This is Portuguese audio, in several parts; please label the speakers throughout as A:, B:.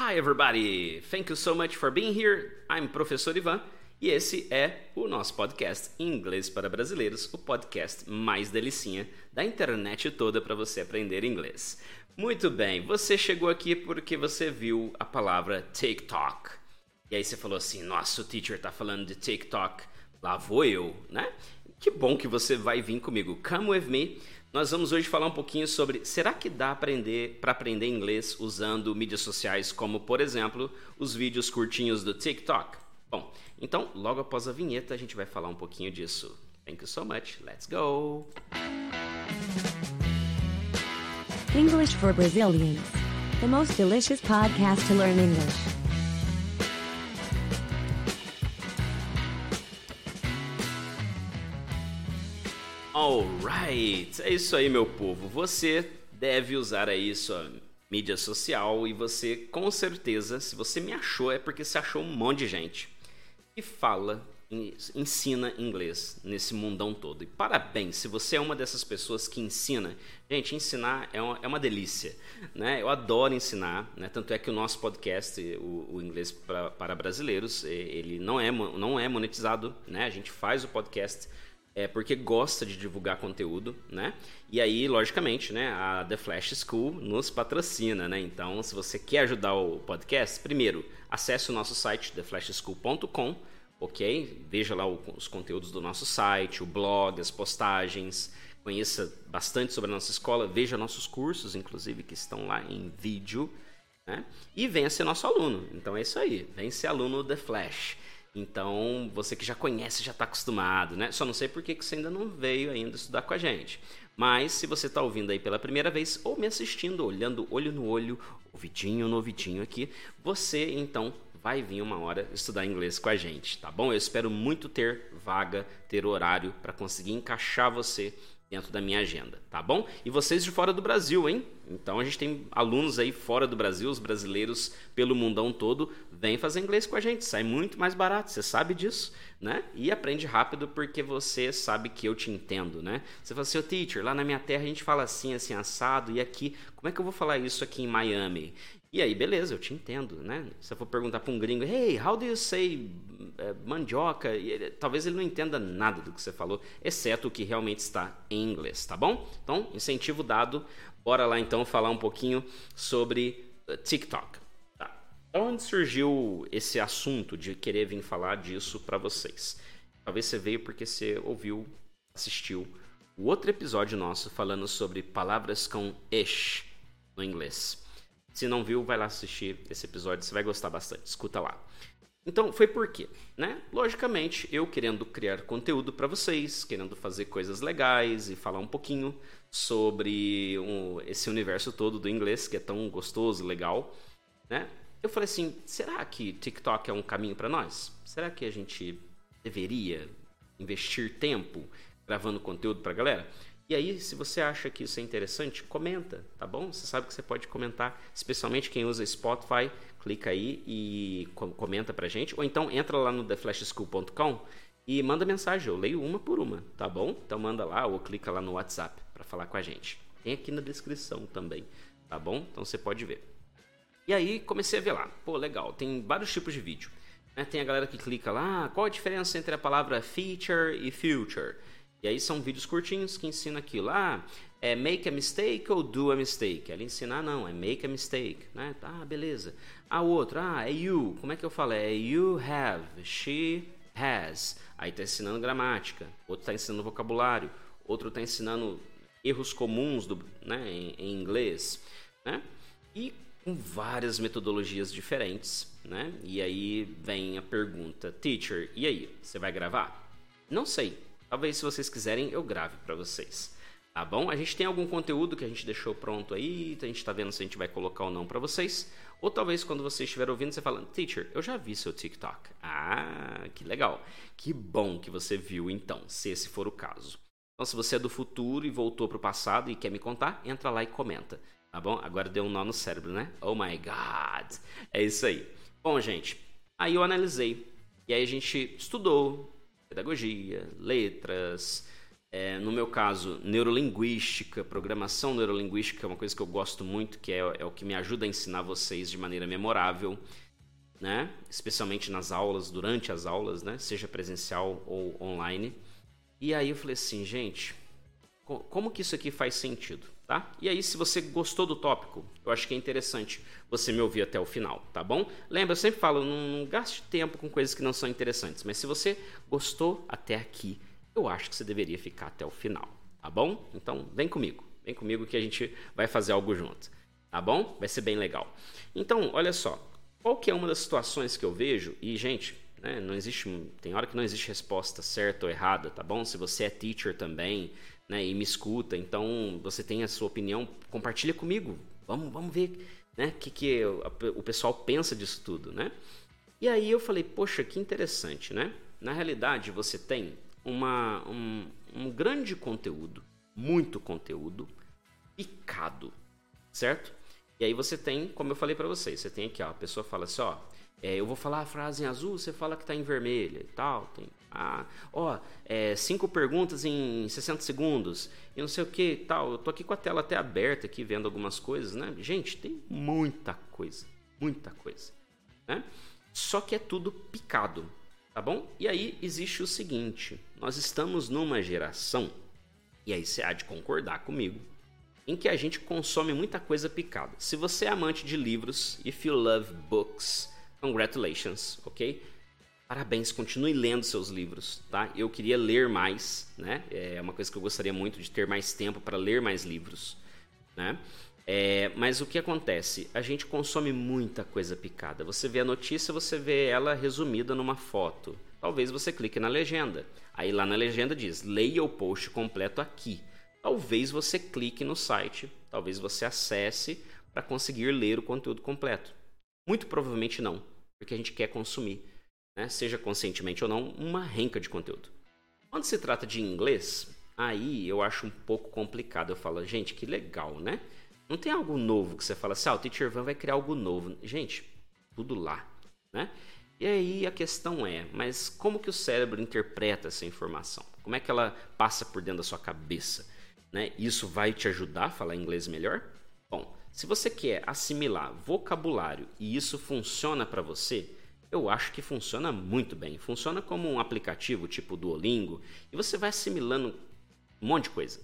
A: Hi everybody! Thank you so much for being here. I'm Professor Ivan e esse é o nosso podcast Inglês para Brasileiros, o podcast mais delicinha da internet toda para você aprender inglês. Muito bem, você chegou aqui porque você viu a palavra TikTok. E aí você falou assim: "Nossa, o teacher tá falando de TikTok, lá vou eu", né? Que bom que você vai vir comigo. Come with me. Nós vamos hoje falar um pouquinho sobre será que dá aprender para aprender inglês usando mídias sociais como, por exemplo, os vídeos curtinhos do TikTok. Bom, então logo após a vinheta a gente vai falar um pouquinho disso. Thank you so much. Let's go.
B: English for Brazilians. The most delicious podcast to learn English.
A: Alright, é isso aí, meu povo. Você deve usar aí sua mídia social e você, com certeza, se você me achou, é porque você achou um monte de gente que fala, ensina inglês nesse mundão todo. E parabéns, se você é uma dessas pessoas que ensina. Gente, ensinar é uma, é uma delícia, né? Eu adoro ensinar, né? Tanto é que o nosso podcast, o, o Inglês pra, para Brasileiros, ele não é, não é monetizado, né? A gente faz o podcast é porque gosta de divulgar conteúdo, né? E aí, logicamente, né, a The Flash School nos patrocina, né? Então, se você quer ajudar o podcast, primeiro, acesse o nosso site theflashschool.com, ok? Veja lá os conteúdos do nosso site, o blog, as postagens, conheça bastante sobre a nossa escola, veja nossos cursos, inclusive, que estão lá em vídeo, né? E venha ser nosso aluno. Então é isso aí, vem ser aluno The Flash. Então, você que já conhece, já está acostumado, né? Só não sei por que você ainda não veio ainda estudar com a gente. Mas se você está ouvindo aí pela primeira vez ou me assistindo, olhando olho no olho, ouvidinho no ouvidinho aqui, você então vai vir uma hora estudar inglês com a gente, tá bom? Eu espero muito ter vaga, ter horário para conseguir encaixar você dentro da minha agenda, tá bom? E vocês de fora do Brasil, hein? Então a gente tem alunos aí fora do Brasil, os brasileiros pelo mundão todo, vem fazer inglês com a gente, sai muito mais barato, você sabe disso, né? E aprende rápido porque você sabe que eu te entendo, né? Você fala assim, teacher, lá na minha terra a gente fala assim, assim, assado, e aqui, como é que eu vou falar isso aqui em Miami? E aí, beleza, eu te entendo, né? Se eu for perguntar para um gringo, hey, how do you say uh, mandioca? Ele, talvez ele não entenda nada do que você falou, exceto o que realmente está em inglês, tá bom? Então, incentivo dado. Bora lá então falar um pouquinho sobre uh, TikTok. Tá. Da onde surgiu esse assunto de querer vir falar disso para vocês? Talvez você veio porque você ouviu, assistiu o outro episódio nosso falando sobre palavras com ish no inglês. Se não viu, vai lá assistir esse episódio, você vai gostar bastante. Escuta lá. Então, foi por quê? Né? Logicamente, eu querendo criar conteúdo para vocês, querendo fazer coisas legais e falar um pouquinho sobre um, esse universo todo do inglês, que é tão gostoso, legal, né? Eu falei assim, será que TikTok é um caminho para nós? Será que a gente deveria investir tempo gravando conteúdo para galera? E aí, se você acha que isso é interessante, comenta, tá bom? Você sabe que você pode comentar, especialmente quem usa Spotify, clica aí e comenta pra gente, ou então entra lá no theflashschool.com e manda mensagem, eu leio uma por uma, tá bom? Então manda lá ou clica lá no WhatsApp para falar com a gente. Tem aqui na descrição também, tá bom? Então você pode ver. E aí comecei a ver lá, pô, legal, tem vários tipos de vídeo. Né? Tem a galera que clica lá, qual a diferença entre a palavra feature e future? E aí são vídeos curtinhos que ensinam aquilo. Ah, é make a mistake ou do a mistake? Ela ensina, ah, não, é make a mistake, né? Ah, beleza. A outra, ah, é you. Como é que eu falo? É you have, she has. Aí tá ensinando gramática. Outro tá ensinando vocabulário. Outro tá ensinando erros comuns do, né, em, em inglês, né? E com várias metodologias diferentes, né? E aí vem a pergunta, teacher, e aí, você vai gravar? Não sei, Talvez se vocês quiserem eu grave para vocês. Tá bom? A gente tem algum conteúdo que a gente deixou pronto aí, a gente está vendo se a gente vai colocar ou não para vocês. Ou talvez quando você estiver ouvindo, você falando, teacher, eu já vi seu TikTok. Ah, que legal. Que bom que você viu então, se esse for o caso. Então, se você é do futuro e voltou para o passado e quer me contar, entra lá e comenta. Tá bom? Agora deu um nó no cérebro, né? Oh my god! É isso aí. Bom, gente, aí eu analisei. E aí a gente estudou, pedagogia, letras, É, no meu caso, neurolinguística, programação neurolinguística é uma coisa que eu gosto muito, que é, é o que me ajuda a ensinar vocês de maneira memorável, né? Especialmente nas aulas, durante as aulas, né? Seja presencial ou online. E aí eu falei assim, gente, como que isso aqui faz sentido, tá? E aí, se você gostou do tópico, eu acho que é interessante você me ouvir até o final, tá bom? Lembra, eu sempre falo, não, não gaste tempo com coisas que não são interessantes, mas se você gostou até aqui, eu acho que você deveria ficar até o final, tá bom? Então, vem comigo, vem comigo que a gente vai fazer algo junto, tá bom? Vai ser bem legal. Então, olha só, qual que é uma das situações que eu vejo, e gente, né, não existe, tem hora que não existe resposta certa ou errada, tá bom? Se você é teacher também, né, e me escuta, então você tem a sua opinião, compartilha comigo. Vamos, vamos ver né, que, que o pessoal pensa disso tudo, né? E aí eu falei, poxa, que interessante, né? Na realidade, você tem uma, um, um grande conteúdo, muito conteúdo, picado, certo? E aí você tem, como eu falei para vocês, você tem aqui, ó, a pessoa fala assim, ó, é, eu vou falar a frase em azul, você fala que está em vermelho e tal. Tem, ah, ó, é, cinco perguntas em 60 segundos e não sei o que tal. Eu tô aqui com a tela até aberta aqui vendo algumas coisas, né? Gente, tem muita coisa, muita coisa, né? Só que é tudo picado, tá bom? E aí existe o seguinte: nós estamos numa geração, e aí você há de concordar comigo, em que a gente consome muita coisa picada. Se você é amante de livros, if you love books, Congratulations, ok? Parabéns, continue lendo seus livros, tá? Eu queria ler mais, né? É uma coisa que eu gostaria muito de ter mais tempo para ler mais livros, né? É, mas o que acontece? A gente consome muita coisa picada. Você vê a notícia, você vê ela resumida numa foto. Talvez você clique na legenda. Aí lá na legenda diz: leia o post completo aqui. Talvez você clique no site, talvez você acesse para conseguir ler o conteúdo completo. Muito provavelmente não, porque a gente quer consumir, né, seja conscientemente ou não, uma renca de conteúdo. Quando se trata de inglês, aí eu acho um pouco complicado. Eu falo, gente, que legal, né? Não tem algo novo que você fala assim, ah, o Teacher Van vai criar algo novo. Gente, tudo lá, né? E aí a questão é, mas como que o cérebro interpreta essa informação? Como é que ela passa por dentro da sua cabeça? Né? Isso vai te ajudar a falar inglês melhor? Bom, se você quer assimilar vocabulário e isso funciona para você, eu acho que funciona muito bem. Funciona como um aplicativo tipo Duolingo e você vai assimilando um monte de coisa.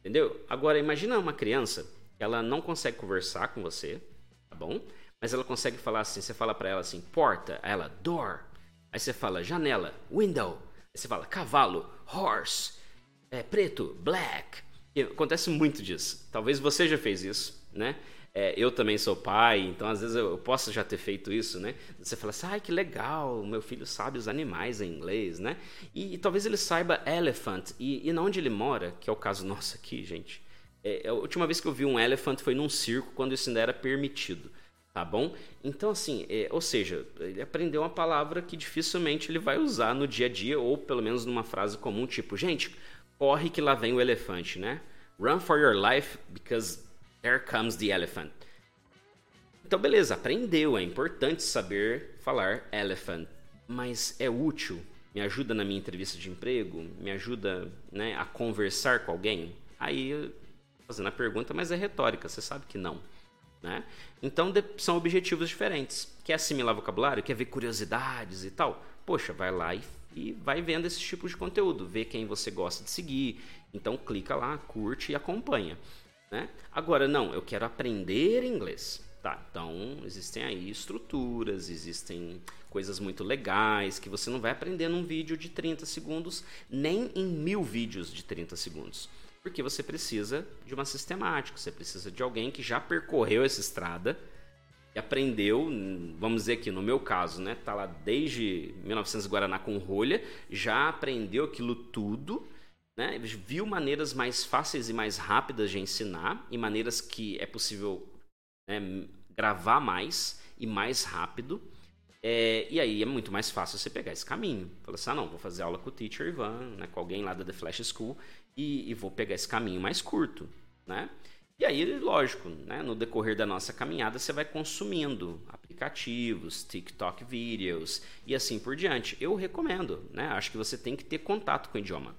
A: Entendeu? Agora imagina uma criança, ela não consegue conversar com você, tá bom? Mas ela consegue falar assim, você fala para ela assim, porta, ela door. Aí você fala janela, window. Aí você fala cavalo, horse. É, preto, black. E acontece muito disso. Talvez você já fez isso né? É, eu também sou pai, então às vezes eu, posso já ter feito isso, né? Você fala assim, ai que legal, meu filho sabe os animais em inglês, né? E, e talvez ele saiba elephant, e, e onde ele mora, que é o caso nosso aqui, gente. É, a última vez que eu vi um elephant foi num circo, quando isso ainda era permitido, tá bom? Então assim, é, ou seja, ele aprendeu uma palavra que dificilmente ele vai usar no dia a dia, ou pelo menos numa frase comum, tipo, gente, corre que lá vem o elefante, né? Run for your life because Here comes the elephant. Então, beleza, aprendeu. É importante saber falar elephant, mas é útil? Me ajuda na minha entrevista de emprego? Me ajuda né, a conversar com alguém? Aí, fazendo a pergunta, mas é retórica, você sabe que não. Né? Então, são objetivos diferentes. Quer assimilar vocabulário? Quer ver curiosidades e tal? Poxa, vai lá e, e vai vendo esse tipo de conteúdo, vê quem você gosta de seguir. Então, clica lá, curte e acompanha. Né? Agora, não, eu quero aprender inglês. Tá, então existem aí estruturas, existem coisas muito legais que você não vai aprender num vídeo de 30 segundos, nem em mil vídeos de 30 segundos. Porque você precisa de uma sistemática, você precisa de alguém que já percorreu essa estrada e aprendeu, vamos dizer aqui, no meu caso, né? Tá lá desde 1900 Guaraná com rolha, já aprendeu aquilo tudo né? Viu maneiras mais fáceis e mais rápidas de ensinar e maneiras que é possível né, gravar mais e mais rápido. É, e aí é muito mais fácil você pegar esse caminho. Falar assim, ah não, vou fazer aula com o teacher Ivan, né, com alguém lá da The Flash School e, e vou pegar esse caminho mais curto, né? E aí, lógico, né, no decorrer da nossa caminhada você vai consumindo aplicativos, TikTok vídeos e assim por diante. Eu recomendo, né? Acho que você tem que ter contato com o idioma.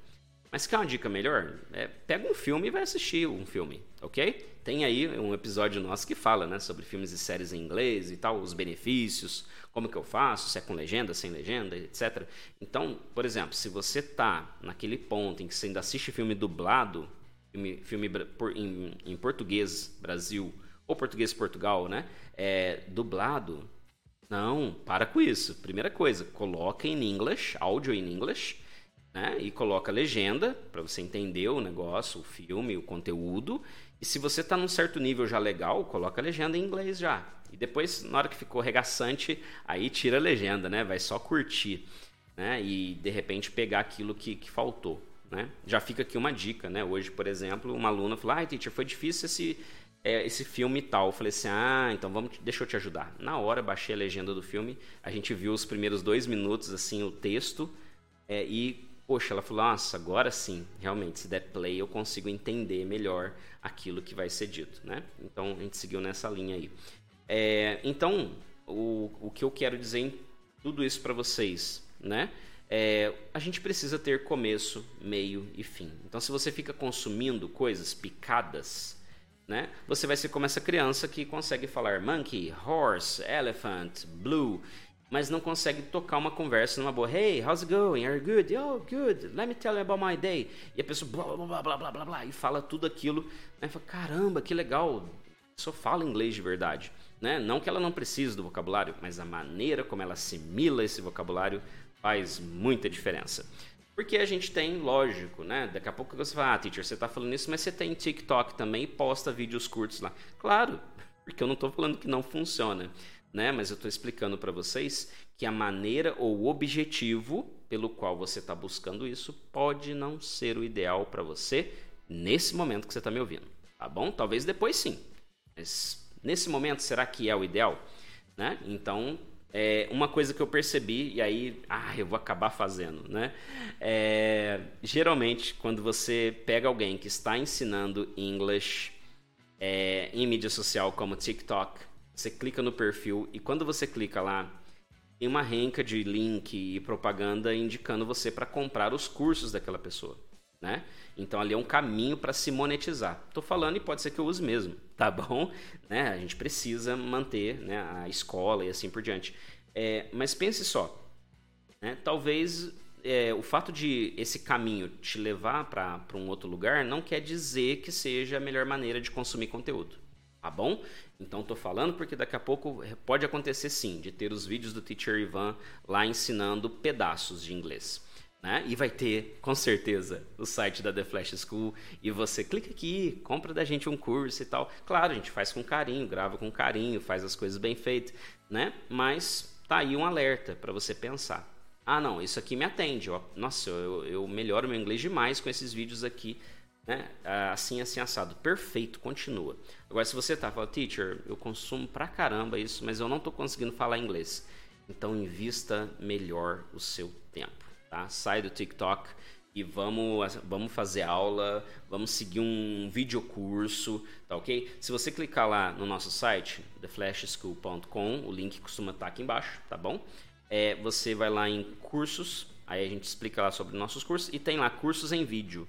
A: Mas quer uma dica melhor? É, pega um filme e vai assistir um filme, ok? Tem aí um episódio nosso que fala né, sobre filmes e séries em inglês e tal, os benefícios, como que eu faço, se é com legenda, sem legenda, etc. Então, por exemplo, se você tá naquele ponto em que você ainda assiste filme dublado, filme, filme por, em, em, português Brasil ou português Portugal, né? É, dublado, não, para com isso. Primeira coisa, coloca em inglês, áudio em inglês, né? E coloca legenda para você entender o negócio, o filme, o conteúdo. E se você está num certo nível já legal, coloca a legenda em inglês já. E depois, na hora que ficou regaçante, aí tira a legenda, né? Vai só curtir, né? E de repente pegar aquilo que, que faltou, né? Já fica aqui uma dica, né? Hoje, por exemplo, uma aluna falou: "Ai, teacher, foi difícil esse é, esse filme tal". Eu falei assim: "Ah, então vamos, deixa eu te ajudar". Na hora baixei a legenda do filme, a gente viu os primeiros dois minutos assim o texto é, e poxa, ela falou: "Nossa, agora sim, realmente, se der play eu consigo entender melhor aquilo que vai ser dito, né?". Então a gente seguiu nessa linha aí. É, então, o, o que eu quero dizer em tudo isso para vocês, né? É, a gente precisa ter começo, meio e fim. Então, se você fica consumindo coisas picadas, né? Você vai ser como essa criança que consegue falar monkey, horse, elephant, blue, mas não consegue tocar uma conversa numa boa. Hey, how's it going? Are you good? Oh, good. Let me tell you about my day. E a pessoa blá blá blá blá blá blá, blá e fala tudo aquilo. Né? Fala, Caramba, que legal. Só fala inglês de verdade. Né? Não que ela não precise do vocabulário, mas a maneira como ela assimila esse vocabulário faz muita diferença. Porque a gente tem, lógico, né? Daqui a pouco você fala, ah, teacher, você está falando isso, mas você tem TikTok também e posta vídeos curtos lá. Claro, porque eu não estou falando que não funciona, né? Mas eu estou explicando para vocês que a maneira ou o objetivo pelo qual você está buscando isso pode não ser o ideal para você nesse momento que você está me ouvindo, tá bom? Talvez depois sim, mas Nesse momento, será que é o ideal? Né? Então, é uma coisa que eu percebi, e aí, ah, eu vou acabar fazendo, né? É, geralmente, quando você pega alguém que está ensinando inglês é, em mídia social como TikTok, você clica no perfil e quando você clica lá, tem uma renca de link e propaganda indicando você para comprar os cursos daquela pessoa, né? Então ali é um caminho para se monetizar. Estou falando e pode ser que eu use mesmo, tá bom? Né? A gente precisa manter né, a escola e assim por diante. É, mas pense só, né? talvez é, o fato de esse caminho te levar para um outro lugar não quer dizer que seja a melhor maneira de consumir conteúdo, tá bom? Então estou falando porque daqui a pouco pode acontecer sim, de ter os vídeos do Teacher Ivan lá ensinando pedaços de inglês. Né? E vai ter, com certeza, o site da The Flash School. E você clica aqui, compra da gente um curso e tal. Claro, a gente faz com carinho, grava com carinho, faz as coisas bem feitas, né? Mas tá aí um alerta para você pensar. Ah, não, isso aqui me atende. Ó. Nossa, eu, eu melhoro meu inglês demais com esses vídeos aqui. Né? Assim, assim, assado. Perfeito, continua. Agora, se você tá falando, teacher, eu consumo pra caramba isso, mas eu não tô conseguindo falar inglês. Então, invista melhor o seu tempo tá? Sai do TikTok e vamos, vamos fazer aula, vamos seguir um videocurso, tá ok? Se você clicar lá no nosso site, theflashschool.com, o link costuma estar aqui embaixo, tá bom? É, você vai lá em cursos, aí a gente explica lá sobre nossos cursos e tem lá cursos em vídeo.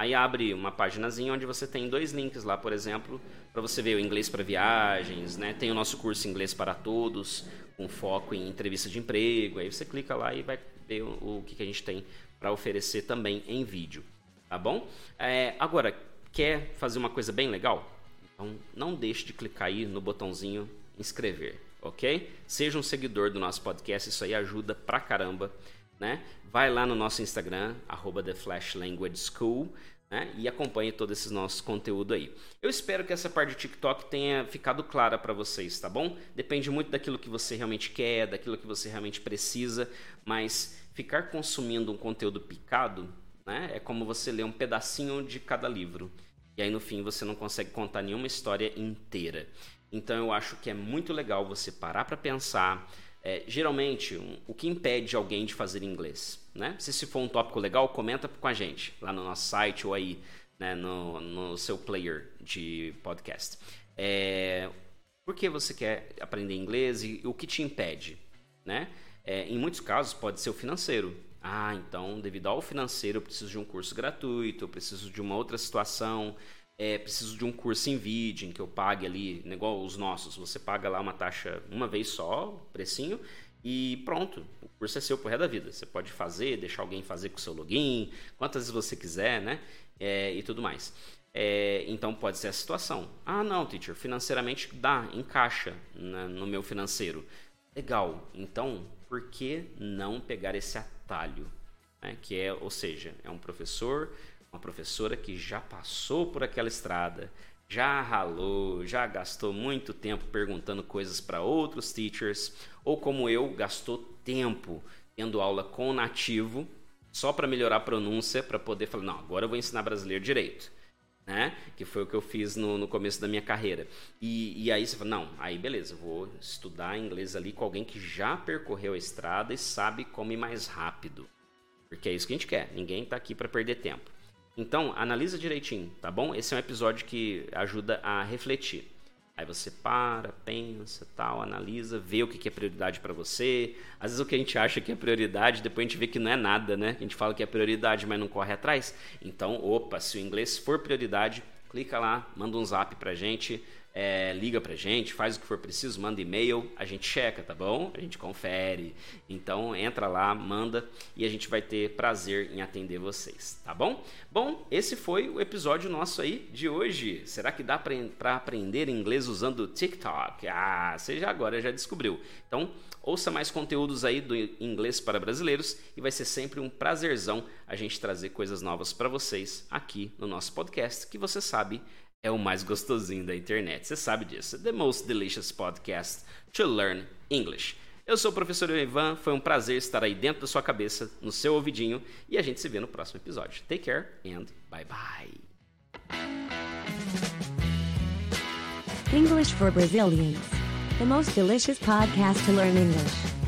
A: Aí abre uma paginazinha onde você tem dois links lá, por exemplo, para você ver o inglês para viagens, né? Tem o nosso curso Inglês para Todos, com foco em entrevista de emprego. Aí você clica lá e vai ver o, que, que a gente tem para oferecer também em vídeo, tá bom? É, agora, quer fazer uma coisa bem legal? Então não deixe de clicar aí no botãozinho inscrever, ok? Seja um seguidor do nosso podcast, isso aí ajuda pra caramba, né? Vai lá no nosso Instagram, arroba The Flash Language School, né? E acompanhe todo esse nosso conteúdo aí. Eu espero que essa parte do TikTok tenha ficado clara para vocês, tá bom? Depende muito daquilo que você realmente quer, daquilo que você realmente precisa, mas ficar consumindo um conteúdo picado, né? É como você ler um pedacinho de cada livro. E aí no fim você não consegue contar nenhuma história inteira. Então eu acho que é muito legal você parar para pensar. É, geralmente, um, o que impede alguém de fazer inglês? Né? Se esse for um tópico legal, comenta com a gente lá no nosso site ou aí né, no, no seu player de podcast. É, por que você quer aprender inglês e o que te impede? Né? É, em muitos casos pode ser o financeiro. Ah, então, devido ao financeiro, eu preciso de um curso gratuito, eu preciso de uma outra situação, é, preciso de um curso em vídeo, em que eu pague ali, né, igual os nossos, você paga lá uma taxa uma vez só, precinho, e pronto, o curso é seu por resto da vida. Você pode fazer, deixar alguém fazer com o seu login, quantas vezes você quiser, né? É, e tudo mais. É, então pode ser a situação. Ah, não, teacher, financeiramente dá, encaixa na, no meu financeiro. Legal. Então, por que não pegar esse atalho? Né? Que é, ou seja, é um professor, uma professora que já passou por aquela estrada, já ralou, já gastou muito tempo perguntando coisas para outros teachers, ou como eu, gastou tempo tendo aula com nativo só para melhorar a pronúncia, para poder falar, não, agora eu vou ensinar brasileiro direito. Né? Que foi o que eu fiz no, no começo da minha carreira. E, e aí você fala, não, aí beleza, vou estudar inglês ali com alguém que já percorreu a estrada e sabe como ir mais rápido. Porque é isso que a gente quer, ninguém está aqui para perder tempo. Então, analisa direitinho, tá bom? Esse é um episódio que ajuda a refletir. Aí você para, pensa, tal, analisa, vê o que é prioridade para você. Às vezes o que a gente acha que é prioridade, depois a gente vê que não é nada, né? A gente fala que é prioridade, mas não corre atrás. Então, opa, se o inglês for prioridade, clica lá, manda um zap pra gente, é, liga pra gente, faz o que for preciso, manda e-mail, a gente checa, tá bom? A gente confere. Então entra lá, manda e a gente vai ter prazer em atender vocês, tá bom? Bom, esse foi o episódio nosso aí de hoje. Será que dá para aprender inglês usando o TikTok? Ah, você já agora já descobriu. Então, ouça mais conteúdos aí do inglês para brasileiros e vai ser sempre um prazerzão a gente trazer coisas novas para vocês aqui no nosso podcast, que você sabe é o mais gostosinho da internet. Você sabe disso. The most delicious podcast to learn English. Eu sou o professor Ivan, foi um prazer estar aí dentro da sua cabeça, no seu ouvidinho, e a gente se vê no próximo episódio. Take care and bye bye.
B: English for Brazilians. The most delicious podcast to learn English.